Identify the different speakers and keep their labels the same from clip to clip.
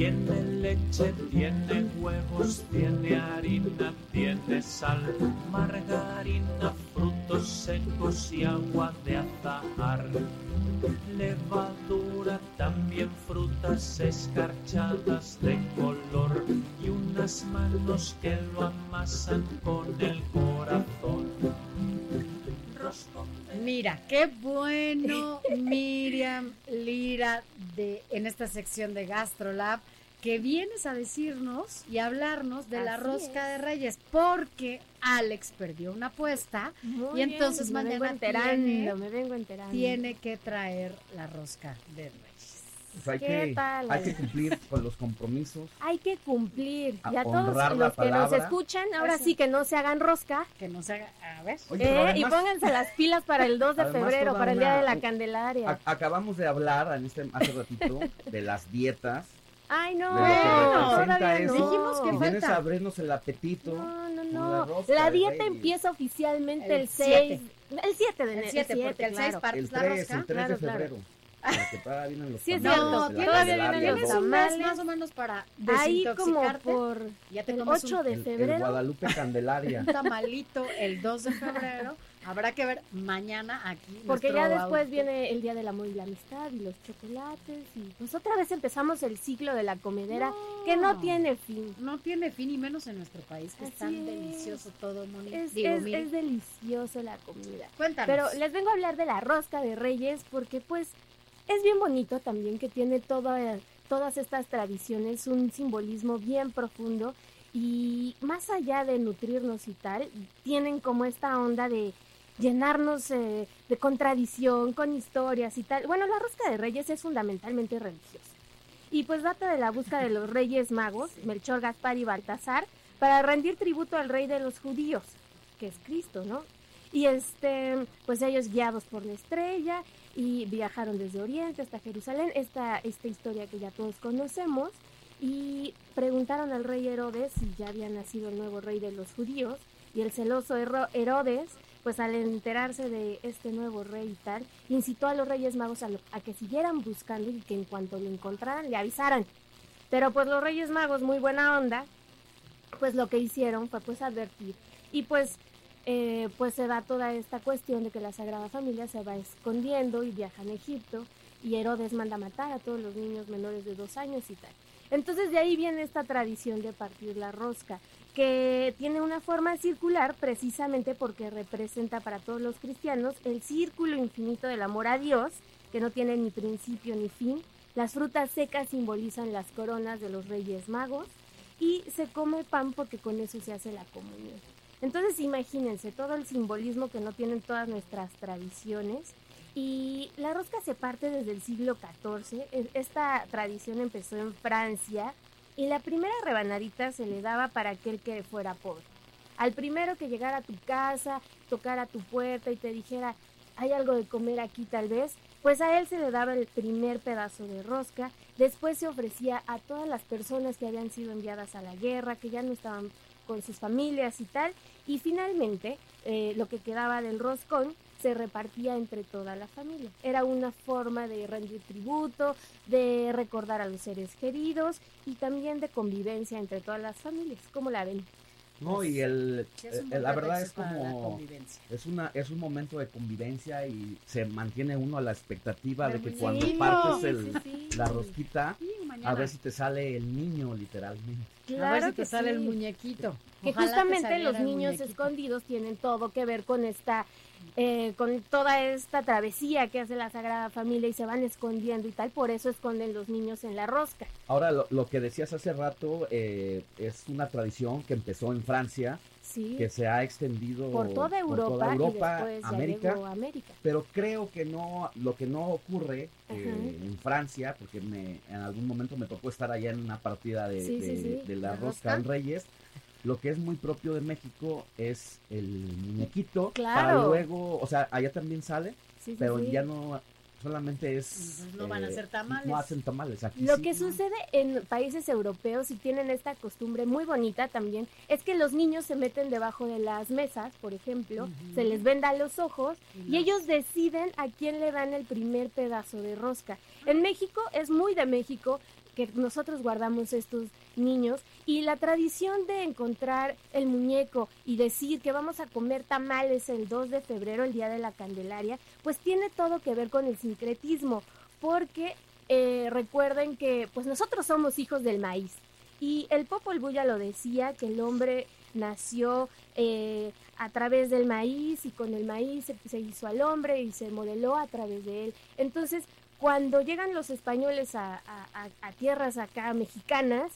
Speaker 1: Tiene leche, tiene huevos, tiene harina, tiene sal, margarina, frutos secos y agua de azahar. Levadura, también frutas escarchadas de color y unas manos que lo amasan con el corazón.
Speaker 2: Mira, qué bueno, Miriam Lira, de, en esta sección de GastroLab, que vienes a decirnos y hablarnos de la rosca
Speaker 3: es.
Speaker 2: de Reyes, porque Alex perdió una apuesta
Speaker 3: Muy
Speaker 2: y entonces
Speaker 3: me vengo
Speaker 2: mañana
Speaker 3: enterando,
Speaker 2: tiene,
Speaker 3: me vengo enterando.
Speaker 2: tiene que traer la rosca de Reyes.
Speaker 4: Pues hay,
Speaker 3: ¿Qué
Speaker 4: que,
Speaker 3: tal,
Speaker 4: hay que cumplir con los compromisos.
Speaker 3: Hay que cumplir.
Speaker 4: A
Speaker 3: y a todos los que nos escuchan, ahora
Speaker 2: Eso.
Speaker 3: sí que no se hagan rosca.
Speaker 2: Que no se haga, a ver.
Speaker 4: Oye,
Speaker 3: eh, y
Speaker 4: además,
Speaker 3: pónganse las pilas para el 2 de febrero, para el Día
Speaker 4: una-
Speaker 3: de la Candelaria.
Speaker 4: a- acabamos de hablar en este, hace ratito de las dietas.
Speaker 3: Ay, no,
Speaker 4: representa
Speaker 3: todavía
Speaker 4: eso.
Speaker 3: no.
Speaker 2: Dijimos que
Speaker 4: y vienes
Speaker 2: falta.
Speaker 4: a abrirnos el apetito.
Speaker 3: No, no, no.
Speaker 4: la rosca
Speaker 3: La dieta empieza oficialmente
Speaker 2: El
Speaker 3: el 6.
Speaker 2: siete.
Speaker 3: El 7 de
Speaker 2: El
Speaker 3: enero.
Speaker 2: 7, porque el 6
Speaker 3: claro.
Speaker 2: partes
Speaker 4: El
Speaker 2: la
Speaker 4: 3,
Speaker 2: rosca.
Speaker 4: el 3
Speaker 3: Claro,
Speaker 4: de
Speaker 3: claro.
Speaker 4: Febrero. Porque todavía vienen los
Speaker 3: Sí, es
Speaker 4: tamales
Speaker 3: cierto.
Speaker 2: No,
Speaker 4: de
Speaker 3: Todavía vienen los tamales.
Speaker 2: más o menos para
Speaker 3: Ahí como por
Speaker 2: Ya te
Speaker 3: el
Speaker 2: comes
Speaker 3: 8
Speaker 2: un,
Speaker 3: de
Speaker 4: El, el
Speaker 3: febrero.
Speaker 4: Guadalupe Candelaria.
Speaker 2: un tamalito el 2 de febrero. Habrá que ver mañana aquí.
Speaker 3: Porque ya después viene el Día del Amor y la Amistad y los chocolates y pues otra vez empezamos el ciclo de la comedera que no tiene fin.
Speaker 2: No tiene fin y menos en nuestro país, que es tan
Speaker 3: es.
Speaker 2: delicioso todo, Moni.
Speaker 3: Es,
Speaker 2: Digo,
Speaker 3: es,
Speaker 2: Miri,
Speaker 3: es delicioso la comida.
Speaker 2: cuéntanos.
Speaker 3: Pero les vengo a hablar de la rosca de reyes porque pues es bien bonito también que tiene toda- todas estas tradiciones, un simbolismo bien profundo y más allá de nutrirnos y tal, tienen como esta onda de llenarnos eh, de contradicción, con historias y tal. Bueno, la rosca de reyes es fundamentalmente religiosa. Y pues data de la búsqueda de los reyes magos, Melchor, Gaspar y Baltasar, para rendir tributo al rey de los judíos, que es Cristo, ¿no? Y este, pues ellos guiados por la estrella y viajaron desde Oriente hasta Jerusalén, esta, esta historia que ya todos conocemos, y preguntaron al rey Herodes si ya había nacido el nuevo rey de los judíos, y el celoso Hero- Herodes, pues al enterarse de este nuevo rey y tal, incitó a los reyes magos a que siguieran buscando y que en cuanto lo encontraran le avisaran. Pero pues los reyes magos, muy buena onda, pues lo que hicieron fue pues advertir. Y pues eh, pues se da toda esta cuestión de que la Sagrada Familia se va escondiendo y viaja a Egipto y Herodes manda matar a todos los niños menores de dos años y tal. Entonces de ahí viene esta tradición de partir la rosca, que tiene una forma circular precisamente porque representa para todos los cristianos el círculo infinito del amor a Dios, que no tiene ni principio ni fin. Las frutas secas simbolizan las coronas de los reyes magos y se come pan porque con eso se hace la comunión. Entonces imagínense todo el simbolismo que no tienen todas nuestras tradiciones. Y la rosca se parte desde el siglo XIV. E- Esta tradición empezó en Francia y la primera rebanadita se le daba para aquel que fuera pobre. Al primero que llegara a tu casa, tocara tu puerta y te dijera, hay algo de comer aquí tal vez, pues a él se le daba el primer pedazo de rosca. Después se ofrecía a todas las personas que habían sido enviadas a la guerra, que ya no estaban con sus familias y tal. Y finalmente, eh, lo que quedaba del roscón se repartía entre toda la familia. Era una forma de rendir tributo, de recordar a los seres queridos y también de convivencia entre todas las familias. ¿Cómo la ven?
Speaker 4: No, y el,
Speaker 2: Sí, un
Speaker 4: eh, la verdad es como
Speaker 2: convivencia.
Speaker 4: es una es un momento de convivencia y se mantiene uno a la expectativa de que
Speaker 2: Sí,
Speaker 4: cuando
Speaker 2: no.
Speaker 4: partes el,
Speaker 3: Sí,
Speaker 4: la rosquita A ver si te sale el niño literalmente.
Speaker 2: A ver si te sale el muñequito.
Speaker 3: que
Speaker 2: Ojalá
Speaker 3: justamente los niños escondidos tienen todo que ver con esta eh, con toda esta travesía que hace la Sagrada Familia y se van escondiendo y tal, por eso esconden los niños en la rosca.
Speaker 4: Ahora, lo, lo que decías hace rato eh, es una tradición que empezó en Francia
Speaker 3: Sí.
Speaker 4: que se ha extendido
Speaker 3: por toda Europa, y
Speaker 4: América, pero creo que no, lo que no ocurre eh, en Francia, porque me, en algún momento me tocó estar allá en una partida de,
Speaker 3: Sí, sí,
Speaker 4: de-
Speaker 3: sí.
Speaker 4: de la
Speaker 2: ¿La
Speaker 4: rosca
Speaker 2: rosca?
Speaker 4: en Reyes, lo que es muy propio de México es el muñequito,
Speaker 3: Claro.
Speaker 4: para luego, o sea, allá también sale,
Speaker 3: Sí, sí,
Speaker 4: pero
Speaker 3: sí.
Speaker 4: ya no, solamente es... eh,
Speaker 2: no van a hacer tamales.
Speaker 4: No hacen tamales, aquí
Speaker 3: Lo que sucede en países europeos y tienen esta costumbre muy bonita también es que los niños se meten debajo de las mesas, por ejemplo, se les venda los ojos y
Speaker 2: los-
Speaker 3: ellos deciden a quién le dan el primer pedazo de rosca. En México es muy de México nosotros guardamos estos niños y la tradición de encontrar el muñeco y decir que vamos a comer tamales el 2 de febrero, el día de la Candelaria, pues tiene todo que ver con el sincretismo, porque eh, recuerden que pues nosotros somos hijos del maíz y el Popol Vuh ya lo decía, que el hombre nació eh, a través del maíz y con el maíz se, se hizo al hombre y se modeló a través de él. Entonces, cuando llegan los españoles a, tierras acá mexicanas,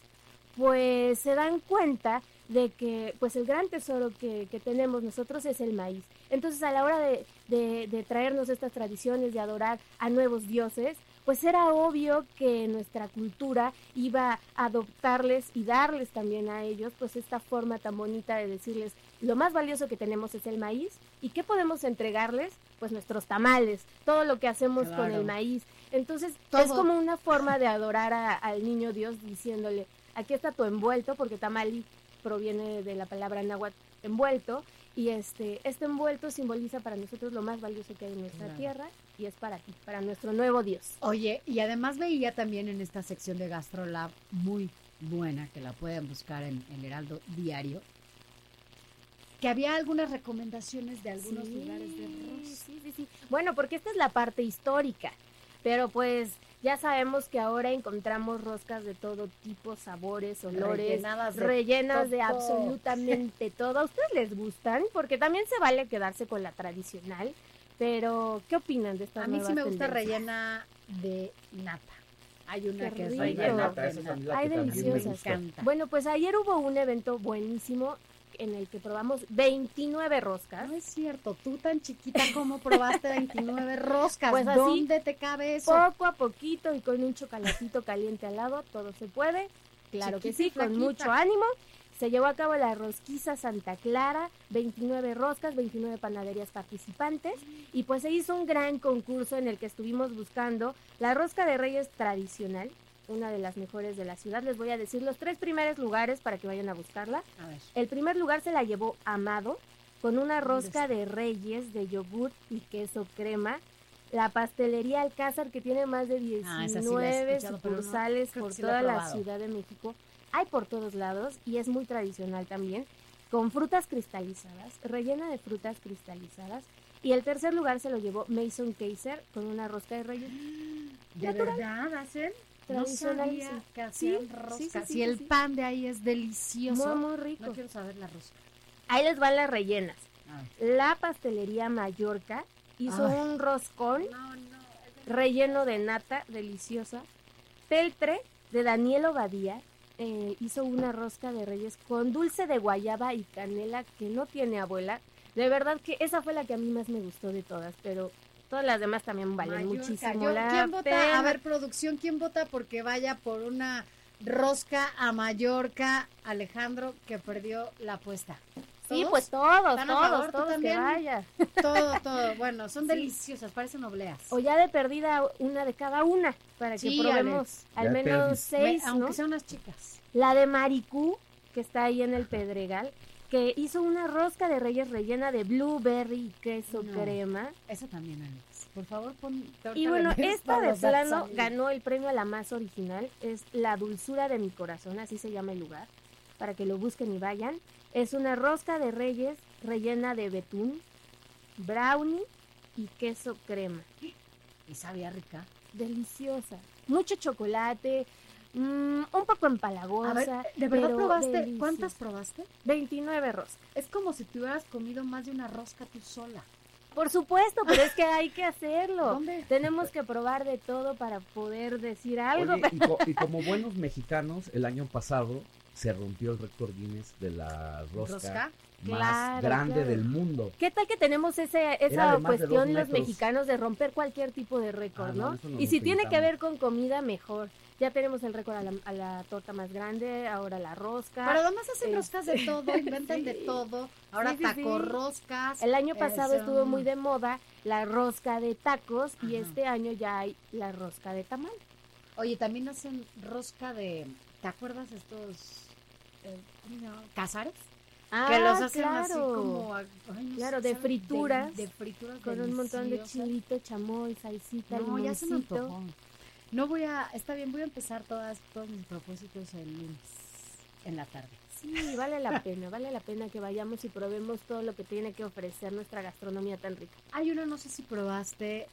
Speaker 3: pues se dan cuenta de que pues el gran tesoro que, tenemos nosotros es el maíz. Entonces a la hora de traernos estas tradiciones, de adorar a nuevos dioses, pues era obvio que nuestra cultura iba a adoptarles y darles también a ellos pues esta forma tan bonita de decirles lo más valioso que tenemos es el maíz y qué podemos entregarles pues nuestros tamales, todo lo que hacemos con el maíz. Entonces es como una forma de adorar a- al niño Dios diciéndole aquí está tu envuelto porque tamali proviene de la palabra náhuatl envuelto y este este envuelto simboliza para nosotros lo más valioso que hay en nuestra
Speaker 2: Claro.
Speaker 3: tierra y es para ti, para nuestro nuevo Dios.
Speaker 2: Oye, y además veía también en esta sección de GastroLab muy buena, que la pueden buscar en, en Heraldo Diario, que había algunas recomendaciones de algunos
Speaker 3: Sí,
Speaker 2: lugares de.
Speaker 3: Sí, sí, sí. Bueno, porque esta es la parte histórica, pero pues ya sabemos que ahora encontramos roscas de todo tipo, sabores, olores,
Speaker 2: Rellenadas de
Speaker 3: rellenas de absolutamente todo. ¿A ustedes les gustan? Porque también se vale quedarse con la tradicional, pero ¿qué opinan de esta
Speaker 2: A mí sí me gusta rellena de nata. Hay una
Speaker 3: Qué
Speaker 2: que es rellena de nata.
Speaker 4: mí la
Speaker 3: Ay,
Speaker 4: que también me
Speaker 3: deliciosas.
Speaker 4: gusta.
Speaker 2: Me encanta.
Speaker 3: Bueno, pues ayer hubo un evento buenísimo en el que probamos 29 roscas.
Speaker 2: No es cierto, tú tan chiquita como probaste 29 roscas.
Speaker 3: Pues así,
Speaker 2: ¿Dónde te cabe eso?
Speaker 3: Poco a poquito y con un chocolatito caliente al lado, todo se puede. Claro que sí, con
Speaker 2: flaquita.
Speaker 3: mucho ánimo. Se llevó a cabo la rosquiza Santa Clara, 29 roscas, 29 panaderías participantes y pues se hizo un gran concurso en el que estuvimos buscando la rosca de reyes tradicional, una de las mejores de la ciudad. Les voy a decir los tres primeros lugares para que vayan a buscarla.
Speaker 2: A ver.
Speaker 3: El primer lugar se la llevó Amado con una
Speaker 2: ¿Dónde
Speaker 3: rosca de reyes de yogur y queso crema. La pastelería Alcázar que tiene más de
Speaker 2: Ah, esa sí la he
Speaker 3: 19
Speaker 2: escuchado, pero no,
Speaker 3: sucursales por
Speaker 2: sí
Speaker 3: toda la. Ciudad de México. Hay por todos lados y es muy tradicional también, con frutas cristalizadas, rellena de frutas cristalizadas. Y el tercer lugar se lo llevó Mason Kaiser con una rosca de reyes.
Speaker 2: ¿De
Speaker 3: Natural.
Speaker 2: verdad hacen? No sabía
Speaker 3: sí.
Speaker 2: que hacían
Speaker 3: Sí,
Speaker 2: roscas.
Speaker 3: sí, sí, sí,
Speaker 2: y el pan de ahí es delicioso.
Speaker 3: Muy, muy rico.
Speaker 2: No quiero saber la rosca.
Speaker 3: Ahí les van las rellenas.
Speaker 2: A ver.
Speaker 3: La pastelería Mallorca hizo
Speaker 2: Ay.
Speaker 3: un roscón
Speaker 2: No, no.
Speaker 3: relleno de nata deliciosa. Peltre de Daniel Obadía eh, hizo una rosca de reyes con dulce de guayaba y canela que no tiene abuela. De verdad que esa fue la que a mí más me gustó de todas, pero todas las demás también valen
Speaker 2: Mallorca.
Speaker 3: muchísimo
Speaker 2: Yo-
Speaker 3: la
Speaker 2: ¿Quién vota?
Speaker 3: pena.
Speaker 2: A ver, producción, ¿quién vota porque vaya por una rosca a Mallorca, Alejandro, que perdió la apuesta?
Speaker 3: Sí,
Speaker 2: ¿Todos?
Speaker 3: pues todos,
Speaker 2: ¿Están a favor?
Speaker 3: todos,
Speaker 2: ¿Tú
Speaker 3: todos que
Speaker 2: también?
Speaker 3: vaya.
Speaker 2: Todo, todo. Bueno, son
Speaker 3: Sí.
Speaker 2: deliciosas, parecen obleas.
Speaker 3: O ya de perdida una de cada una, para que
Speaker 2: Sí,
Speaker 3: probemos al menos
Speaker 4: perdí.
Speaker 3: seis,
Speaker 2: Me-
Speaker 3: ¿no?
Speaker 2: Aunque sean unas chicas.
Speaker 3: La de Maricú, que está ahí en el Pedregal, que hizo una rosca de reyes rellena de blueberry y queso
Speaker 2: No.
Speaker 3: crema.
Speaker 2: Eso también, Alex. Por favor, pon.
Speaker 3: Y bueno, esta de plano ganó el premio a la más original. Es La Dulzura de mi Corazón, así se llama el lugar, para que lo busquen y vayan. Es una rosca de reyes rellena de betún, brownie y queso crema.
Speaker 2: Y sabía rica.
Speaker 3: Deliciosa. Mucho chocolate, mm, un poco empalagosa.
Speaker 2: A ver, ¿de verdad
Speaker 3: pero
Speaker 2: probaste?
Speaker 3: deliciosa.
Speaker 2: ¿Cuántas probaste?
Speaker 3: 29 roscas.
Speaker 2: Es como si te hubieras comido más de una rosca tú sola.
Speaker 3: Por supuesto, pero es que hay que hacerlo.
Speaker 2: ¿Dónde?
Speaker 3: Tenemos que probar de todo para poder decir algo.
Speaker 4: Oye, y, co- y como buenos mexicanos, el año pasado se rompió el récord Guinness de la rosca,
Speaker 2: ¿Rosca?
Speaker 4: más
Speaker 3: Claro,
Speaker 4: grande
Speaker 3: claro.
Speaker 4: del mundo.
Speaker 3: ¿Qué tal que tenemos ese, esa cuestión los mexicanos de romper cualquier tipo de récord,
Speaker 4: Ah, no,
Speaker 3: ¿no?
Speaker 4: eso no
Speaker 3: y si tiene que ver con comida, mejor. Ya tenemos el récord a la, a la torta más grande, ahora la rosca.
Speaker 2: Pero además hacen
Speaker 3: Este,
Speaker 2: roscas de todo, inventan de todo. Ahora
Speaker 3: Sí, sí,
Speaker 2: taco roscas.
Speaker 3: el año pasado estuvo muy de moda la rosca de tacos y este año ya hay la rosca de tamal.
Speaker 2: Oye, también hacen rosca de. ¿Te acuerdas estos. eh, ¿cómo se llama? ¿Cazares?
Speaker 3: Ah,
Speaker 2: que los hacen
Speaker 3: claro.
Speaker 2: así como. ay, no
Speaker 3: Claro, de frituras,
Speaker 2: De, de frituras
Speaker 3: Con un montón de chilito, chamoy, salsita,
Speaker 2: No, ya se me
Speaker 3: limoncito.
Speaker 2: antojó. No voy a. Está bien, voy a empezar todas, todos mis propósitos el lunes. En la tarde.
Speaker 3: Sí, vale la pena, vale la pena que vayamos y probemos todo lo que tiene que ofrecer nuestra gastronomía tan rica.
Speaker 2: Hay una, no sé si probaste,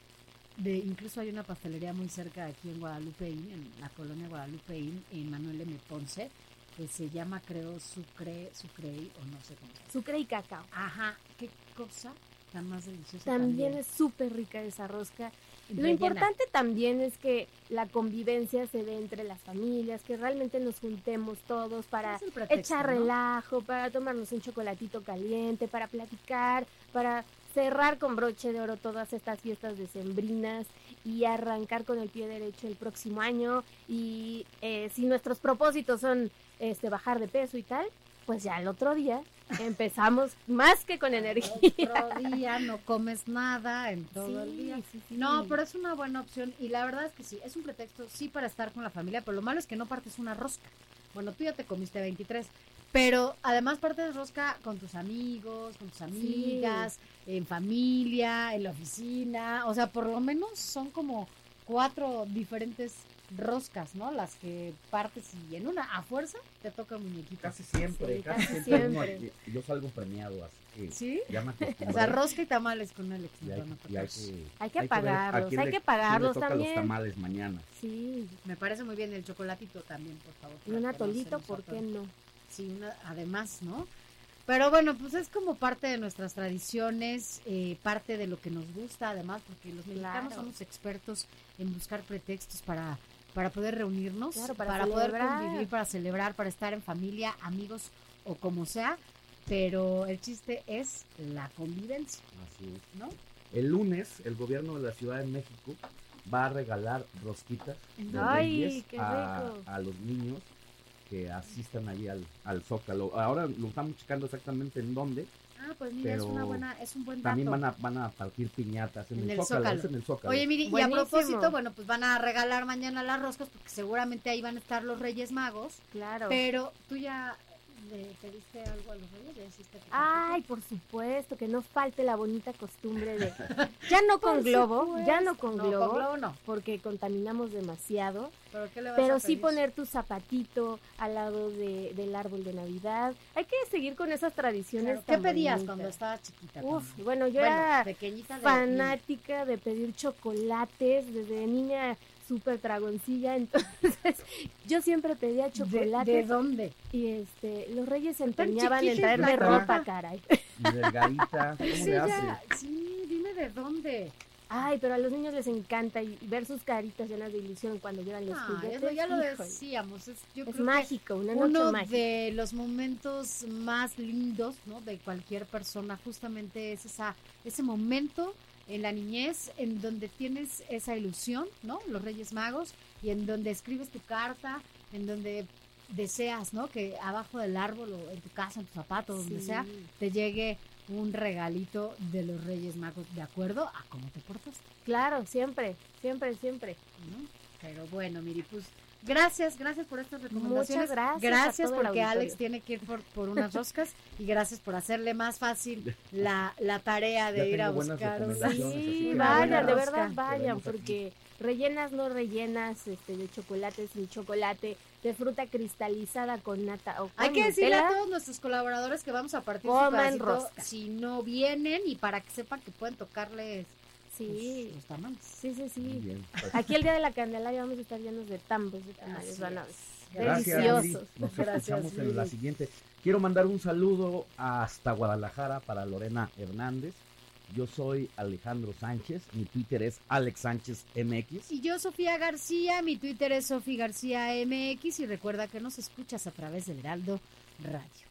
Speaker 2: de incluso hay una pastelería muy cerca de aquí en Guadalupeín, en la colonia Guadalupeín, en Manuel M. Ponce, que se llama, creo, Sucre, Sucrey, o no sé cómo.
Speaker 3: Sucre y cacao.
Speaker 2: Ajá, qué cosa tan más deliciosa.
Speaker 3: También es súper rica esa rosca. Lo importante también es que la convivencia se dé entre las familias, que realmente nos juntemos todos para
Speaker 2: pretexto,
Speaker 3: echar
Speaker 2: ¿no?
Speaker 3: relajo, para tomarnos un chocolatito caliente, para platicar, para cerrar con broche de oro todas estas fiestas decembrinas y arrancar con el pie derecho el próximo año. Y eh, si nuestros propósitos son este bajar de peso y tal, pues ya el otro día empezamos más que con energía.
Speaker 2: Otro día no comes nada en todo el
Speaker 3: Sí,
Speaker 2: día.
Speaker 3: sí, sí.
Speaker 2: No, pero es una buena opción y la verdad es que sí, es un pretexto sí para estar con la familia, pero lo malo es que no partes una rosca. Bueno, tú ya te comiste 23, pero además partes rosca con tus amigos, con tus amigas, en familia, en la oficina, o sea, por lo menos son como cuatro diferentes roscas, ¿no? Las que partes y en una a fuerza te toca el muñequito.
Speaker 4: Casi siempre,
Speaker 3: Sí,
Speaker 4: casi,
Speaker 3: casi
Speaker 4: siempre. uno
Speaker 3: siempre.
Speaker 4: aquí- yo salgo premiado, así que
Speaker 2: ¿Sí?
Speaker 4: ya me.
Speaker 2: O sea, rosca y tamales con Alex.
Speaker 4: y hay, y hay que,
Speaker 3: Hay que pagarlos, hay que
Speaker 4: le
Speaker 3: pagarlos
Speaker 4: toca
Speaker 3: también.
Speaker 4: los tamales mañana.
Speaker 3: Sí,
Speaker 2: Me parece muy bien el chocolatito también, por favor.
Speaker 3: y un
Speaker 2: que no se
Speaker 3: atolito,
Speaker 2: nos
Speaker 3: ¿por qué no?
Speaker 2: Sí, una- además, ¿no? Pero bueno, pues es como parte de nuestras tradiciones, eh, parte de lo que nos gusta, además, porque los mexicanos
Speaker 3: Claro.
Speaker 2: somos expertos en buscar pretextos para, para poder reunirnos,
Speaker 3: Claro, para
Speaker 2: poder convivir, para celebrar, para estar en familia, amigos o como sea. Pero el chiste es la convivencia,
Speaker 4: Así es.
Speaker 2: ¿no?
Speaker 4: El lunes, el gobierno de la Ciudad de México va a regalar rosquitas de
Speaker 3: Ay,
Speaker 4: Reyes
Speaker 3: qué
Speaker 4: a,
Speaker 3: rico.
Speaker 4: a los niños que asistan allí al, al Zócalo. Ahora lo estamos checando exactamente en dónde.
Speaker 2: Ah, pues mira, es
Speaker 4: Pero
Speaker 2: una buena, es un buen dato.
Speaker 4: También van a, van a partir piñatas en,
Speaker 2: En
Speaker 4: el,
Speaker 2: el
Speaker 4: Zócalo,
Speaker 2: Zócalo.
Speaker 4: es en el Zócalo.
Speaker 2: Oye, miri, y a propósito, bueno, pues van a regalar mañana las roscas porque seguramente ahí van a estar los Reyes Magos.
Speaker 3: Claro.
Speaker 2: Pero tú ya le pediste algo a los Reyes, ¿Ya hiciste tu
Speaker 3: Ay, por supuesto, que no falte la bonita costumbre de... Ya no con globo, ya no con
Speaker 2: No,
Speaker 3: globo,
Speaker 2: con globo no.
Speaker 3: porque contaminamos demasiado,
Speaker 2: Pero, ¿qué le vas
Speaker 3: pero
Speaker 2: a
Speaker 3: sí poner tu zapatito al lado de, del árbol de Navidad. Hay que seguir con esas tradiciones.
Speaker 2: Claro, ¿Qué pedías
Speaker 3: bonitas.
Speaker 2: cuando estabas chiquita?
Speaker 3: Uf,
Speaker 2: también?
Speaker 3: bueno, yo
Speaker 2: Bueno,
Speaker 3: era
Speaker 2: de
Speaker 3: fanática de pedir chocolates desde niña súper dragoncilla, entonces yo siempre pedía
Speaker 2: ¿De,
Speaker 3: chocolates
Speaker 2: ¿De dónde?
Speaker 3: y este los reyes se empeñaban en traerme ropa, caray.
Speaker 4: Y delgadita, ¿cómo
Speaker 2: Sí,
Speaker 4: le
Speaker 2: ya, sí, dime de dónde.
Speaker 3: Ay, pero a los niños les encanta y, ver sus caritas llenas de ilusión cuando llegan los juguetes.
Speaker 2: eso ya lo
Speaker 3: híjole,
Speaker 2: decíamos. Es, yo
Speaker 3: es
Speaker 2: creo que
Speaker 3: mágico, una noche
Speaker 2: uno
Speaker 3: mágica.
Speaker 2: de los momentos más lindos ¿no? de cualquier persona justamente es esa ese momento en la niñez en donde tienes esa ilusión no los Reyes Magos y en donde escribes tu carta en donde deseas no que abajo del árbol o en tu casa en tu zapato donde
Speaker 3: Sí.
Speaker 2: sea te llegue un regalito de los Reyes Magos de acuerdo a cómo te portaste
Speaker 3: Claro, siempre, siempre, siempre.
Speaker 2: ¿no? Pero bueno, Miri, pues gracias, gracias por estas recomendaciones.
Speaker 3: Muchas gracias a
Speaker 2: Gracias porque. Alex tiene que ir por, por unas roscas y gracias por hacerle más fácil la, la tarea de
Speaker 4: Ya
Speaker 2: ir a buscar.
Speaker 3: Sí, vayan, de verdad vayan, porque rellenas, no rellenas, este, de chocolate sin chocolate, de fruta cristalizada con nata o con
Speaker 2: Hay que decirle a todos nuestros colaboradores que vamos a partir su
Speaker 3: Coman
Speaker 2: pedacito
Speaker 3: rosca.
Speaker 2: si no vienen y para que sepan que pueden tocarles
Speaker 3: Sí,
Speaker 2: los tamales.
Speaker 3: sí, sí,
Speaker 4: Muy
Speaker 3: sí.
Speaker 4: bien, pues,
Speaker 3: Aquí el día de la Candelaria vamos a estar llenos de tambos de tamales, van a
Speaker 2: es.
Speaker 3: ver.
Speaker 4: Gracias,
Speaker 3: Deliciosos.
Speaker 4: Nos
Speaker 2: Gracias,
Speaker 4: escuchamos en la siguiente. Quiero mandar un saludo hasta Guadalajara para Lorena Hernández. Yo soy Alejandro Sánchez, mi Twitter es Alex Sánchez MX.
Speaker 2: Y yo, Sofía García, mi Twitter es Sofía García MX y recuerda que nos escuchas a través del Heraldo Radio.